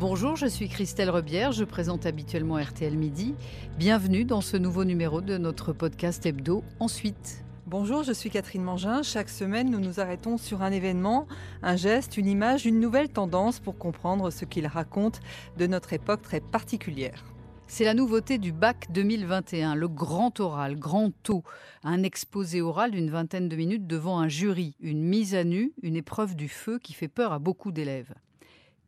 Bonjour, je suis Christelle Rebière, je présente habituellement RTL Midi. Bienvenue dans ce nouveau numéro de notre podcast hebdo Ensuite. Bonjour, je suis Catherine Mangin. Chaque semaine, nous nous arrêtons sur un événement, un geste, une image, une nouvelle tendance pour comprendre ce qu'il raconte de notre époque très particulière. C'est la nouveauté du bac 2021, le grand oral, grand taux, un exposé oral d'une vingtaine de minutes devant un jury, une mise à nu, une épreuve du feu qui fait peur à beaucoup d'élèves.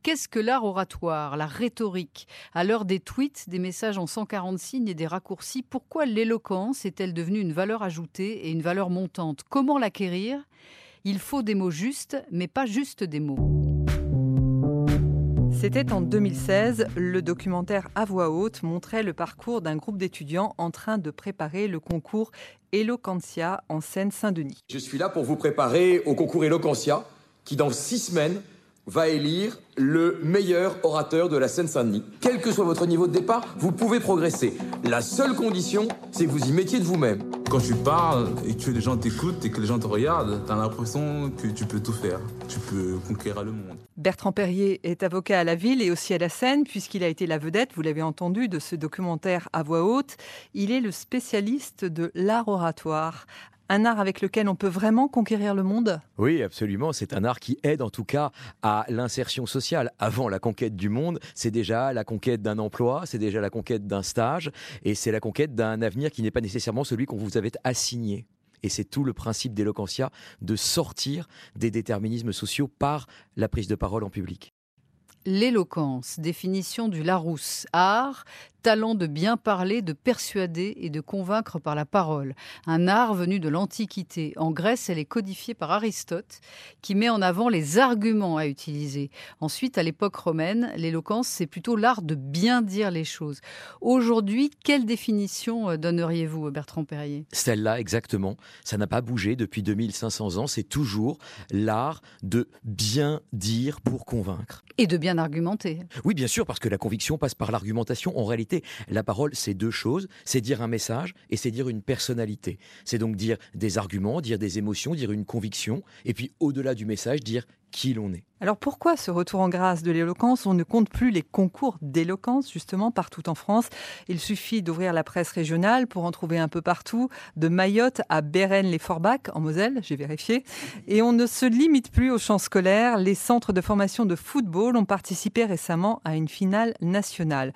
Qu'est-ce que l'art oratoire, la rhétorique? À l'heure des tweets, des messages en 140 signes et des raccourcis, pourquoi l'éloquence est-elle devenue une valeur ajoutée et une valeur montante? Comment l'acquérir? Il faut des mots justes, mais pas juste des mots. C'était en 2016, le documentaire à voix haute montrait le parcours d'un groupe d'étudiants en train de préparer le concours Eloquentia en Seine-Saint-Denis. Je suis là pour vous préparer au concours Eloquentia qui dans six semaines va élire le meilleur orateur de la Seine-Saint-Denis. Quel que soit votre niveau de départ, vous pouvez progresser. La seule condition, c'est que vous y mettiez de vous-même. Quand tu parles et que les gens t'écoutent et que les gens te regardent, t'as l'impression que tu peux tout faire. Tu peux conquérir le monde. Bertrand Perrier est avocat à la ville et aussi à la Seine, puisqu'il a été la vedette, vous l'avez entendu, de ce documentaire à voix haute. Il est le spécialiste de l'art oratoire un art avec lequel on peut vraiment conquérir le monde? Oui, absolument. C'est un art qui aide en tout cas à l'insertion sociale. Avant la conquête du monde, c'est déjà la conquête d'un emploi, c'est déjà la conquête d'un stage, et c'est la conquête d'un avenir qui n'est pas nécessairement celui qu'on vous avait assigné. Et c'est tout le principe d'Eloquentia, de sortir des déterminismes sociaux par la prise de parole en public. L'éloquence, définition du Larousse, art, talent de bien parler, de persuader et de convaincre par la parole. Un art venu de l'Antiquité. En Grèce, elle est codifiée par Aristote, qui met en avant les arguments à utiliser. Ensuite, à l'époque romaine, l'éloquence, c'est plutôt l'art de bien dire les choses. Aujourd'hui, quelle définition euh, donneriez-vous, Bertrand Perrier? Celle-là, exactement. Ça n'a pas bougé depuis 2500 ans. C'est toujours l'art de bien dire pour convaincre. Et de bien Oui, bien sûr, parce que la conviction passe par l'argumentation. En réalité, la parole, c'est deux choses. C'est dire un message et c'est dire une personnalité. C'est donc dire des arguments, dire des émotions, dire une conviction. Et puis, au-delà du message, dire qui l'on est. Alors pourquoi ce retour en grâce de l'éloquence? On ne compte plus les concours d'éloquence justement partout en France. Il suffit d'ouvrir la presse régionale pour en trouver un peu partout, de Mayotte à Bérennes-les-Forbach en Moselle, j'ai vérifié. Et on ne se limite plus aux champs scolaires. Les centres de formation de football ont participé récemment à une finale nationale.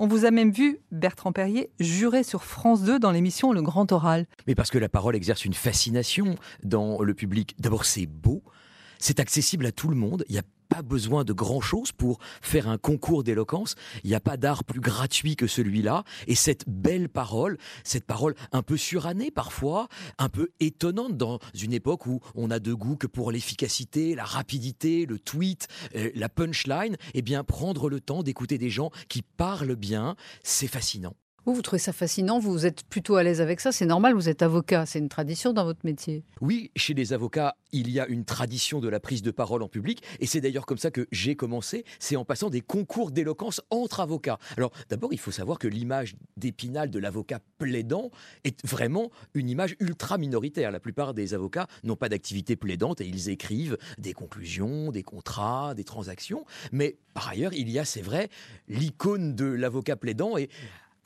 On vous a même vu, Bertrand Perrier, jurer sur France 2 dans l'émission Le Grand Oral. Mais parce que la parole exerce une fascination dans le public. D'abord, c'est beau, c'est accessible à tout le monde, il y a pas besoin de grand-chose pour faire un concours d'éloquence. Il n'y a pas d'art plus gratuit que celui-là. Et cette belle parole, cette parole un peu surannée parfois, un peu étonnante dans une époque où on a de goût que pour l'efficacité, la rapidité, le tweet, euh, la punchline, eh bien prendre le temps d'écouter des gens qui parlent bien, c'est fascinant. Vous, trouvez ça fascinant, vous êtes plutôt à l'aise avec ça, c'est normal, vous êtes avocat, c'est une tradition dans votre métier. Oui, chez les avocats, il y a une tradition de la prise de parole en public, et c'est d'ailleurs comme ça que j'ai commencé, c'est en passant des concours d'éloquence entre avocats. Alors d'abord, il faut savoir que l'image d'épinal de l'avocat plaidant est vraiment une image ultra minoritaire. La plupart des avocats n'ont pas d'activité plaidante et ils écrivent des conclusions, des contrats, des transactions. Mais par ailleurs, il y a, c'est vrai, l'icône de l'avocat plaidant et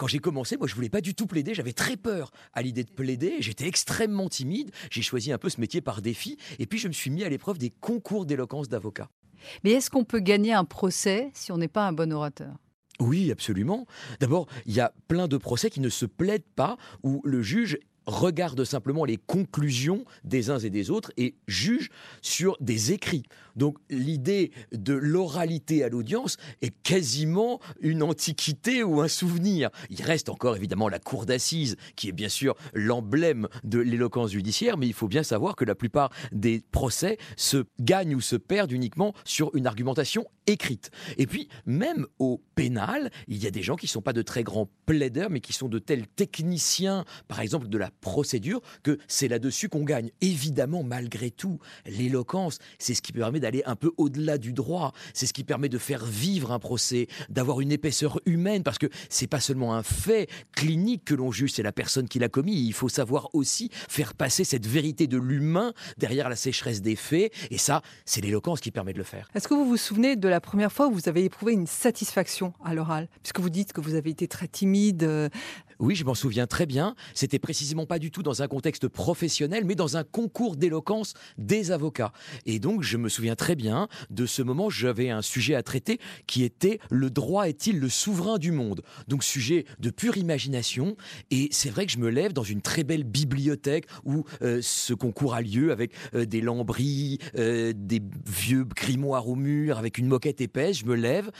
quand j'ai commencé, moi, je voulais pas du tout plaider. J'avais très peur à l'idée de plaider. J'étais extrêmement timide. J'ai choisi un peu ce métier par défi. Et puis, je me suis mis à l'épreuve des concours d'éloquence d'avocat. Mais est-ce qu'on peut gagner un procès si on n'est pas un bon orateur? Oui, absolument. D'abord, il y a plein de procès qui ne se plaident pas, où le juge regarde simplement les conclusions des uns et des autres et juge sur des écrits. Donc l'idée de l'oralité à l'audience est quasiment une antiquité ou un souvenir. Il reste encore évidemment la cour d'assises, qui est bien sûr l'emblème de l'éloquence judiciaire, mais il faut bien savoir que la plupart des procès se gagnent ou se perdent uniquement sur une argumentation écrite. Et puis, même au pénal, il y a des gens qui ne sont pas de très grands plaideurs, mais qui sont de tels techniciens, par exemple, de la procédure, que c'est là-dessus qu'on gagne. Évidemment, malgré tout, l'éloquence, c'est ce qui permet d'aller un peu au-delà du droit, c'est ce qui permet de faire vivre un procès, d'avoir une épaisseur humaine, parce que c'est pas seulement un fait clinique que l'on juge, c'est la personne qui l'a commis. Il faut savoir aussi faire passer cette vérité de l'humain derrière la sécheresse des faits, et ça, c'est l'éloquence qui permet de le faire. Est-ce que vous vous souvenez de la première fois où vous avez éprouvé une satisfaction à l'oral Puisque vous dites que vous avez été très timide. Euh, oui, je m'en souviens très bien. C'était précisément pas du tout dans un contexte professionnel, mais dans un concours d'éloquence des avocats. Et donc, je me souviens très bien de ce moment. J'avais un sujet à traiter qui était le droit est-il le souverain du monde? Donc, sujet de pure imagination. Et c'est vrai que je me lève dans une très belle bibliothèque où euh, ce concours a lieu avec euh, des lambris, des vieux grimoires au mur, avec une moquette épaisse. Je me lève,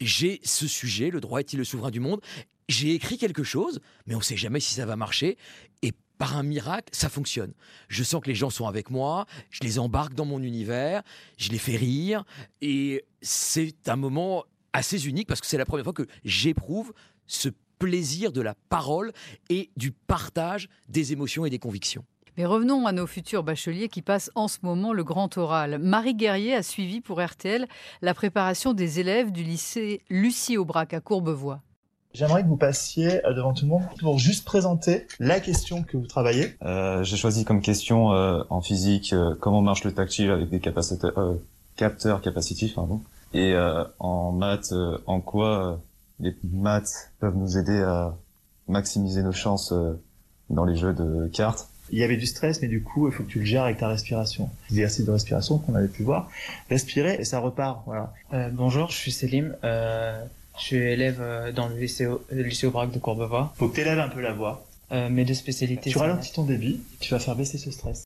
j'ai ce sujet, le droit est-il le souverain du monde? J'ai écrit quelque chose, mais on ne sait jamais si ça va marcher. Et par un miracle, ça fonctionne. Je sens que les gens sont avec moi, je les embarque dans mon univers, je les fais rire. Et c'est un moment assez unique parce que c'est la première fois que j'éprouve ce plaisir de la parole et du partage des émotions et des convictions. Mais revenons à nos futurs bacheliers qui passent en ce moment le grand oral. Marie Guerrier a suivi pour RTL la préparation des élèves du lycée Lucie Aubrac à Courbevoie. J'aimerais que vous passiez euh, devant tout le monde pour juste présenter la question que vous travaillez. Euh, J'ai choisi comme question euh, en physique euh, comment marche le tactile avec des euh, capteurs capacitifs. Pardon. Et en maths, en quoi les maths peuvent nous aider à maximiser nos chances dans les jeux de cartes. Il y avait du stress, mais du coup, il faut que tu le gères avec ta respiration. L'exercice de respiration qu'on avait pu voir. Respirer et ça repart. Voilà. bonjour, je suis Selim. Je suis élève euh, dans le lycée, le lycée Aubrac de Courbevoie. Faut que tu élèves un peu la voix. Euh, mes deux spécialités. Tu ralentis ton débit, tu vas faire baisser ce stress.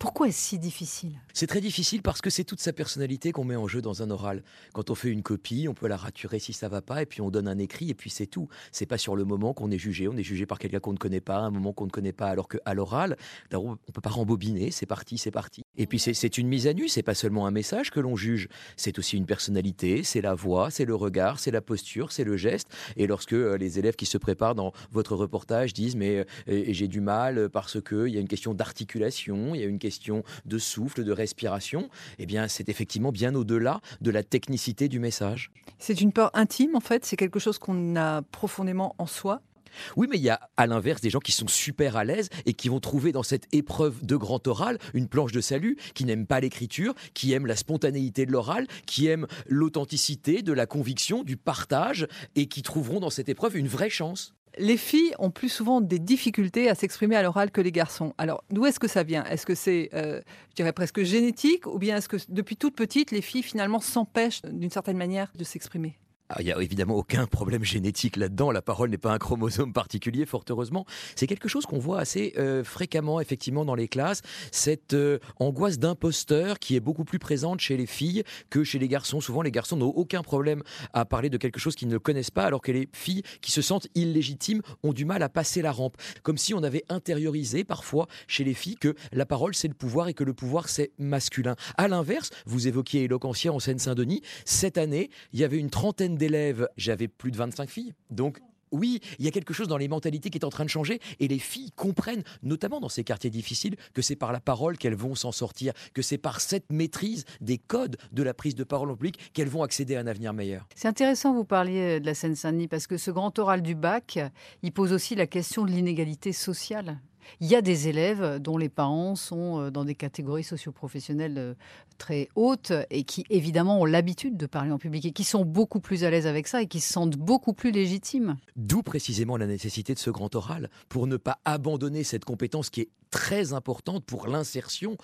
Pourquoi est-ce si difficile? C'est très difficile parce que c'est toute sa personnalité qu'on met en jeu dans un oral. Quand on fait une copie, on peut la raturer si ça va pas, et puis on donne un écrit, et puis c'est tout. C'est pas sur le moment qu'on est jugé. On est jugé par quelqu'un qu'on ne connaît pas, un moment qu'on ne connaît pas, alors qu'à l'oral, on peut pas rembobiner. C'est parti, c'est parti. Et puis c'est une mise à nu. C'est pas seulement un message que l'on juge. C'est aussi une personnalité. C'est la voix, c'est le regard, c'est la posture, c'est le geste. Et lorsque euh, les élèves qui se préparent dans votre reportage disent mais euh, j'ai du mal parce que il y a une question d'articulation, il y a une question question de souffle, de respiration, eh bien, c'est effectivement bien au-delà de la technicité du message. C'est une peur intime, en fait. C'est quelque chose qu'on a profondément en soi. Oui, mais il y a à l'inverse des gens qui sont super à l'aise et qui vont trouver dans cette épreuve de grand oral une planche de salut, qui n'aiment pas l'écriture, qui aiment la spontanéité de l'oral, qui aiment l'authenticité, de la conviction, du partage et qui trouveront dans cette épreuve une vraie chance. Les filles ont plus souvent des difficultés à s'exprimer à l'oral que les garçons. Alors, d'où est-ce que ça vient? Est-ce que c'est, euh, je dirais presque génétique, ou bien est-ce que depuis toute petite, les filles finalement s'empêchent d'une certaine manière de s'exprimer? Ah, il n'y a évidemment aucun problème génétique là-dedans. La parole n'est pas un chromosome particulier, fort heureusement. C'est quelque chose qu'on voit assez euh, fréquemment, effectivement, dans les classes. Cette euh, angoisse d'imposteur qui est beaucoup plus présente chez les filles que chez les garçons. Souvent, les garçons n'ont aucun problème à parler de quelque chose qu'ils ne connaissent pas, alors que les filles qui se sentent illégitimes ont du mal à passer la rampe. Comme si on avait intériorisé parfois chez les filles que la parole, c'est le pouvoir et que le pouvoir, c'est masculin. À l'inverse, vous évoquiez Éloquentière en Seine-Saint-Denis. Cette année, il y avait une trentaine d'élèves, j'avais plus de 25 filles. Donc, oui, il y a quelque chose dans les mentalités qui est en train de changer et les filles comprennent, notamment dans ces quartiers difficiles, que c'est par la parole qu'elles vont s'en sortir, que c'est par cette maîtrise des codes de la prise de parole en public qu'elles vont accéder à un avenir meilleur. C'est intéressant, vous parliez de la Seine-Saint-Denis, parce que ce grand oral du bac, il pose aussi la question de l'inégalité sociale. Il y a des élèves dont les parents sont euh, dans des catégories socioprofessionnelles euh, très hautes et qui évidemment ont l'habitude de parler en public et qui sont beaucoup plus à l'aise avec ça et qui se sentent beaucoup plus légitimes. D'où précisément la nécessité de ce grand oral pour ne pas abandonner cette compétence qui est très importante pour l'insertion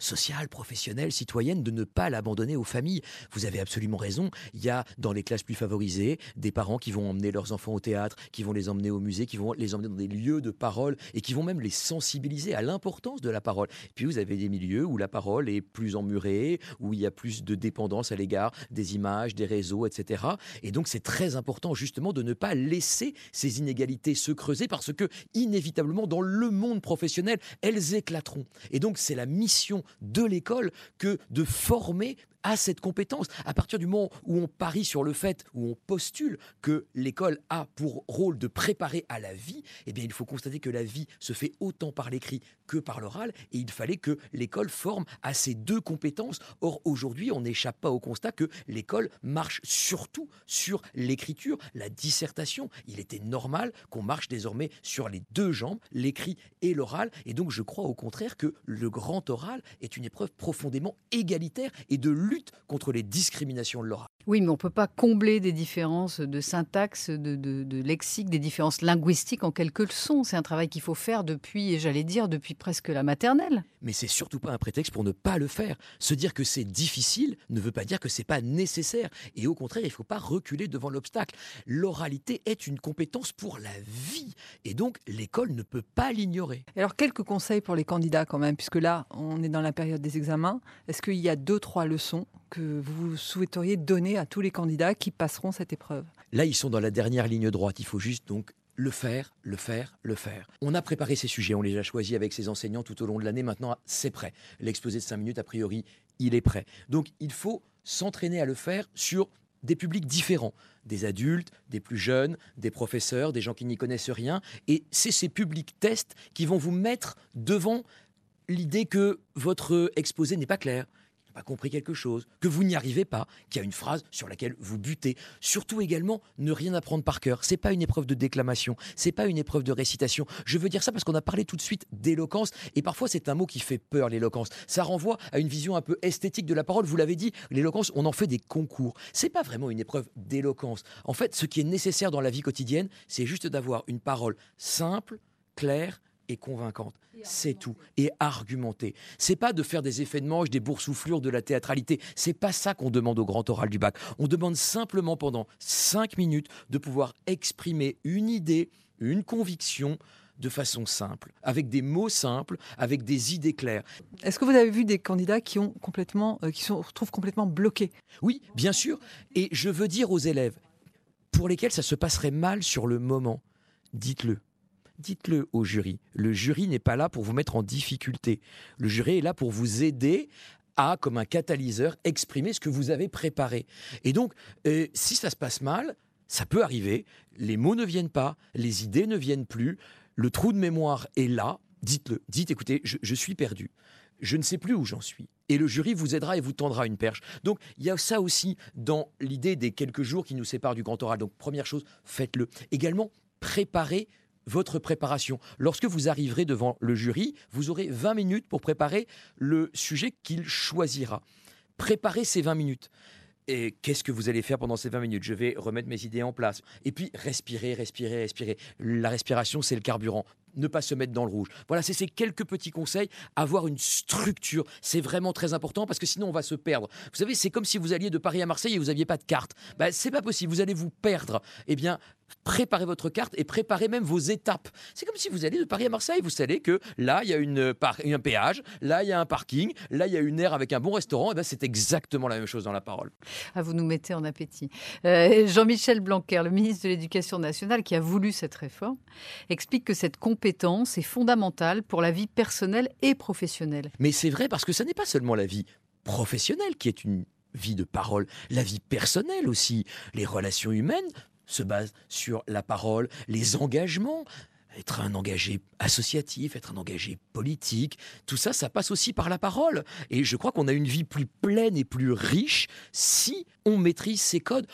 sociale, professionnelle, citoyenne, de ne pas l'abandonner aux familles. Vous avez absolument raison. Il y a dans les classes plus favorisées des parents qui vont emmener leurs enfants au théâtre, qui vont les emmener au musée, qui vont les emmener dans des lieux de parole et qui vont même les sensibiliser à l'importance de la parole. puis vous avez des milieux où la parole est plus emmurée, où il y a plus de dépendance à l'égard des images, des réseaux, etc. Et donc c'est très important justement de ne pas laisser ces inégalités se creuser parce que inévitablement dans le monde professionnel, elles éclateront. Et donc c'est la mission de l'école que de former à cette compétence. À partir du moment où on parie sur le fait, où on postule que l'école a pour rôle de préparer à la vie, eh bien, il faut constater que la vie se fait autant par l'écrit que par l'oral, et il fallait que l'école forme à ces deux compétences. Or, aujourd'hui, on n'échappe pas au constat que l'école marche surtout sur l'écriture, la dissertation. Il était normal qu'on marche désormais sur les deux jambes, l'écrit et l'oral, et donc je crois au contraire que le grand oral est une épreuve profondément égalitaire et de lutte contre les discriminations de l'oral. Oui, mais on ne peut pas combler des différences de syntaxe, de, de, lexique, des différences linguistiques en quelques leçons. C'est un travail qu'il faut faire depuis, et j'allais dire, depuis presque la maternelle. Mais c'est surtout pas un prétexte pour ne pas le faire. Se dire que c'est difficile ne veut pas dire que c'est pas nécessaire. Et au contraire, il ne faut pas reculer devant l'obstacle. L'oralité est une compétence pour la vie. Et donc, l'école ne peut pas l'ignorer. Alors, quelques conseils pour les candidats quand même, puisque là, on est dans la période des examens. Est-ce qu'il y a deux, trois leçons que vous souhaiteriez donner à tous les candidats qui passeront cette épreuve Là, ils sont dans la dernière ligne droite. Il faut juste donc le faire, le faire, le faire. On a préparé ces sujets, on les a choisis avec ses enseignants tout au long de l'année. Maintenant, c'est prêt. L'exposé de 5 minutes, a priori, il est prêt. Donc, il faut s'entraîner à le faire sur des publics différents, des adultes, des plus jeunes, des professeurs, des gens qui n'y connaissent rien. Et c'est ces publics tests qui vont vous mettre devant l'idée que votre exposé n'est pas clair, pas compris quelque chose, que vous n'y arrivez pas, qu'il y a une phrase sur laquelle vous butez. Surtout également, ne rien apprendre par cœur. C'est pas une épreuve de déclamation, c'est pas une épreuve de récitation. Je veux dire ça parce qu'on a parlé tout de suite d'éloquence et parfois c'est un mot qui fait peur l'éloquence. Ça renvoie à une vision un peu esthétique de la parole. Vous l'avez dit, l'éloquence, on en fait des concours. C'est pas vraiment une épreuve d'éloquence. En fait, ce qui est nécessaire dans la vie quotidienne, c'est juste d'avoir une parole simple, claire et convaincante. C'est tout. Et argumenter. C'est pas de faire des effets de manche, des boursouflures, de la théâtralité. C'est pas ça qu'on demande au grand oral du bac. On demande simplement pendant cinq minutes de pouvoir exprimer une idée, une conviction de façon simple, avec des mots simples, avec des idées claires. Est-ce que vous avez vu des candidats qui ont complètement, euh, qui se retrouvent complètement bloqués? Oui, bien sûr. Et je veux dire aux élèves pour lesquels ça se passerait mal sur le moment, dites-le dites-le au jury. Le jury n'est pas là pour vous mettre en difficulté. Le jury est là pour vous aider à, comme un catalyseur, exprimer ce que vous avez préparé. Et donc, euh, si ça se passe mal, ça peut arriver, les mots ne viennent pas, les idées ne viennent plus, le trou de mémoire est là, dites-le, dites, écoutez, je, suis perdu. Je ne sais plus où j'en suis. Et le jury vous aidera et vous tendra une perche. Donc, il y a ça aussi dans l'idée des quelques jours qui nous séparent du grand oral. Donc, première chose, faites-le. Également, préparez votre préparation. Lorsque vous arriverez devant le jury, vous aurez 20 minutes pour préparer le sujet qu'il choisira. Préparez ces 20 minutes. Et qu'est-ce que vous allez faire pendant ces 20 minutes? Je vais remettre mes idées en place. Et puis, respirer, respirer, respirer. La respiration, c'est le carburant ne pas se mettre dans le rouge. Voilà, c'est ces quelques petits conseils. Avoir une structure, c'est vraiment très important parce que sinon on va se perdre. Vous savez, c'est comme si vous alliez de Paris à Marseille et vous n'aviez pas de carte. Ben, c'est pas possible, vous allez vous perdre. Eh bien, préparez votre carte et préparez même vos étapes. C'est comme si vous alliez de Paris à Marseille. Vous savez que là, il y a une un péage, là, il y a un parking, là, il y a une aire avec un bon restaurant. Et ben, c'est exactement la même chose dans la parole. Ah, vous nous mettez en appétit. Euh, Jean-Michel Blanquer, le ministre de l'Éducation nationale, qui a voulu cette réforme, explique que cette compétence est fondamentale pour la vie personnelle et professionnelle. Mais c'est vrai parce que ce n'est pas seulement la vie professionnelle qui est une vie de parole, la vie personnelle aussi. Les relations humaines se basent sur la parole, les engagements. Être un engagé associatif, être un engagé politique, tout ça, ça passe aussi par la parole. Et je crois qu'on a une vie plus pleine et plus riche si on maîtrise ces codes.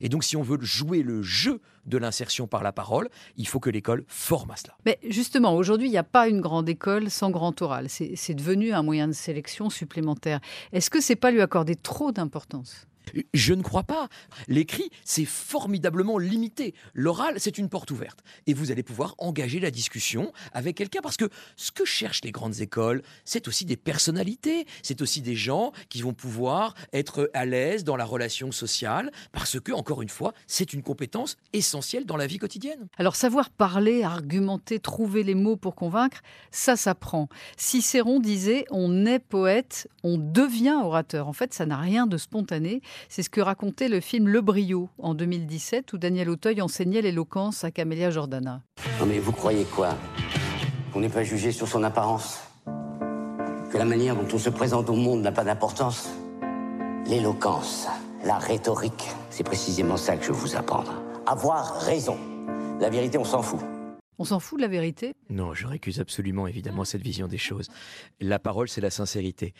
Et donc, si on veut jouer le jeu de l'insertion par la parole, il faut que l'école forme à cela. Mais justement, aujourd'hui, il n'y a pas une grande école sans grand oral. C'est devenu un moyen de sélection supplémentaire. Est-ce que c'est pas lui accorder trop d'importance? Je ne crois pas. L'écrit, c'est formidablement limité. L'oral, c'est une porte ouverte. Et vous allez pouvoir engager la discussion avec quelqu'un. Parce que ce que cherchent les grandes écoles, c'est aussi des personnalités. C'est aussi des gens qui vont pouvoir être à l'aise dans la relation sociale. Parce que, encore une fois, c'est une compétence essentielle dans la vie quotidienne. Alors, savoir parler, argumenter, trouver les mots pour convaincre, ça s'apprend. Cicéron disait On est poète, on devient orateur. En fait, ça n'a rien de spontané. C'est ce que racontait le film Le Brio en 2017 où Daniel Auteuil enseignait l'éloquence à Camélia Jordana. Non mais vous croyez quoi? Qu'on n'est pas jugé sur son apparence? Que la manière dont on se présente au monde n'a pas d'importance? L'éloquence, la rhétorique, c'est précisément ça que je veux vous apprendre. Avoir raison. La vérité, on s'en fout. On s'en fout de la vérité? Non, je récuse absolument évidemment cette vision des choses. La parole, c'est la sincérité.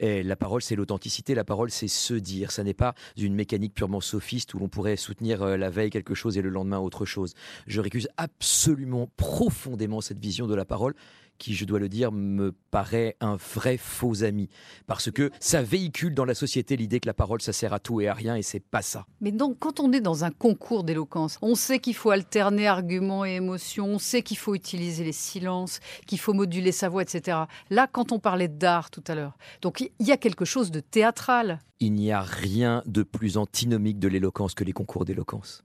Et la parole, c'est l'authenticité. La parole, c'est se dire. Ça n'est pas une mécanique purement sophiste où l'on pourrait soutenir euh, la veille quelque chose et le lendemain autre chose. Je récuse absolument, profondément cette vision de la parole qui, je dois le dire, me paraît un vrai faux ami. Parce que ça véhicule dans la société l'idée que la parole, ça sert à tout et à rien, et c'est pas ça. Mais donc, quand on est dans un concours d'éloquence, on sait qu'il faut alterner arguments et émotions, on sait qu'il faut utiliser les silences, qu'il faut moduler sa voix, etc. Là, quand on parlait d'art tout à l'heure, donc il y a quelque chose de théâtral. Il n'y a rien de plus antinomique de l'éloquence que les concours d'éloquence.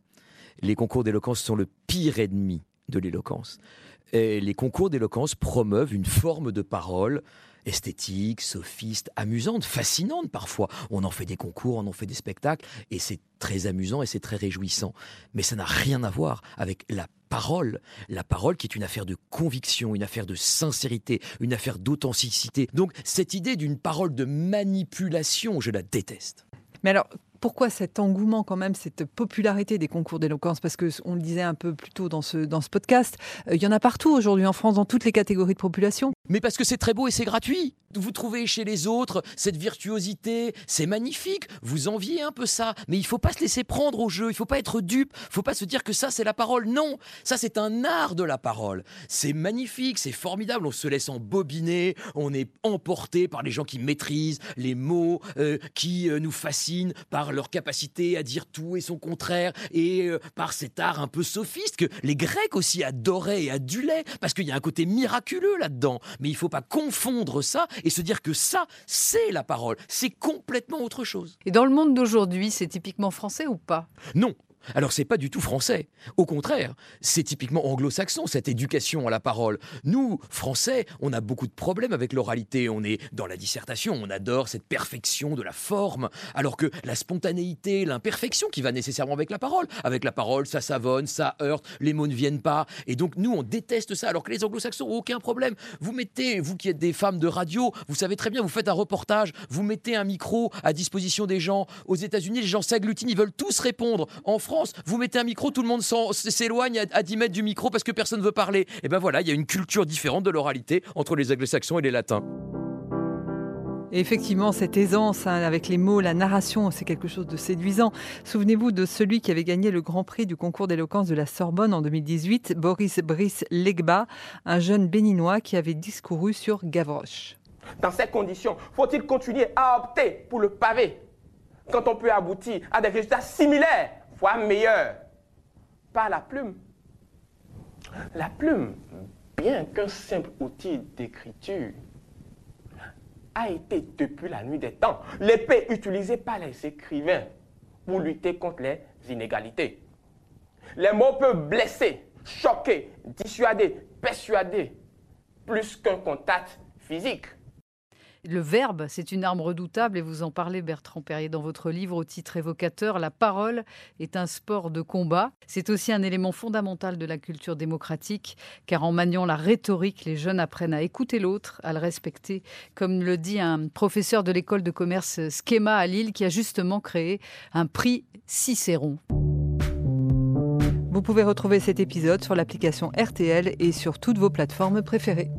Les concours d'éloquence sont le pire ennemi de l'éloquence. Et les concours d'éloquence promeuvent une forme de parole esthétique, sophiste, amusante, fascinante parfois. On en fait des concours, on en fait des spectacles, et c'est très amusant et c'est très réjouissant. Mais ça n'a rien à voir avec la parole. La parole qui est une affaire de conviction, une affaire de sincérité, une affaire d'authenticité. Donc cette idée d'une parole de manipulation, je la déteste. Mais alors, pourquoi cet engouement quand même, cette popularité des concours d'éloquence? Parce que on le disait un peu plus tôt dans ce, dans ce podcast, euh, il y en a partout aujourd'hui en France, dans toutes les catégories de population. Mais parce que c'est très beau et c'est gratuit. Vous trouvez chez les autres cette virtuosité, c'est magnifique. Vous enviez un peu ça, mais il faut pas se laisser prendre au jeu. Il faut pas être dupe. Il faut pas se dire que ça c'est la parole. Non, ça c'est un art de la parole. C'est magnifique, c'est formidable. On se laisse embobiner, on est emporté par les gens qui maîtrisent les mots, euh, qui euh, nous fascinent par leur capacité à dire tout et son contraire, et euh, par cet art un peu sophiste que les Grecs aussi adoraient et adulaient, parce qu'il y a un côté miraculeux là-dedans. Mais il ne faut pas confondre ça et se dire que ça, c'est la parole. C'est complètement autre chose. Et dans le monde d'aujourd'hui, c'est typiquement français ou pas? Non, alors c'est pas du tout français. Au contraire, c'est typiquement anglo-saxon cette éducation à la parole. Nous, Français, on a beaucoup de problèmes avec l'oralité. On est dans la dissertation, on adore cette perfection de la forme, alors que la spontanéité, l'imperfection qui va nécessairement avec la parole. Avec la parole, ça savonne, ça heurte, les mots ne viennent pas. Et donc nous, on déteste ça, alors que les anglo-saxons, aucun problème. Vous mettez, vous qui êtes des femmes de radio, vous savez très bien, vous faites un reportage, vous mettez un micro à disposition des gens. Aux États-Unis, les gens s'agglutinent, ils veulent tous répondre. En France, vous mettez un micro, tout le monde s'éloigne à 10 mètres du micro parce que personne ne veut parler. Et eh ben voilà, il y a une culture différente de l'oralité entre les anglo-saxons et les latins. Et effectivement, cette aisance hein, avec les mots, la narration, c'est quelque chose de séduisant. Souvenez-vous de celui qui avait gagné le Grand Prix du concours d'éloquence de la Sorbonne en 2018, Boris Brice Legba, un jeune béninois qui avait discouru sur Gavroche. Dans ces conditions, faut-il continuer à opter pour le pavé quand on peut aboutir à des résultats similaires meilleur par la plume. La plume, bien qu'un simple outil d'écriture, a été depuis la nuit des temps l'épée utilisée par les écrivains pour lutter contre les inégalités. Les mots peuvent blesser, choquer, dissuader, persuader, plus qu'un contact physique. Le verbe, c'est une arme redoutable et vous en parlez, Bertrand Perrier, dans votre livre au titre évocateur. La parole est un sport de combat. C'est aussi un élément fondamental de la culture démocratique, car en maniant la rhétorique, les jeunes apprennent à écouter l'autre, à le respecter, comme le dit un professeur de l'école de commerce Schema à Lille, qui a justement créé un prix Cicéron. Vous pouvez retrouver cet épisode sur l'application RTL et sur toutes vos plateformes préférées.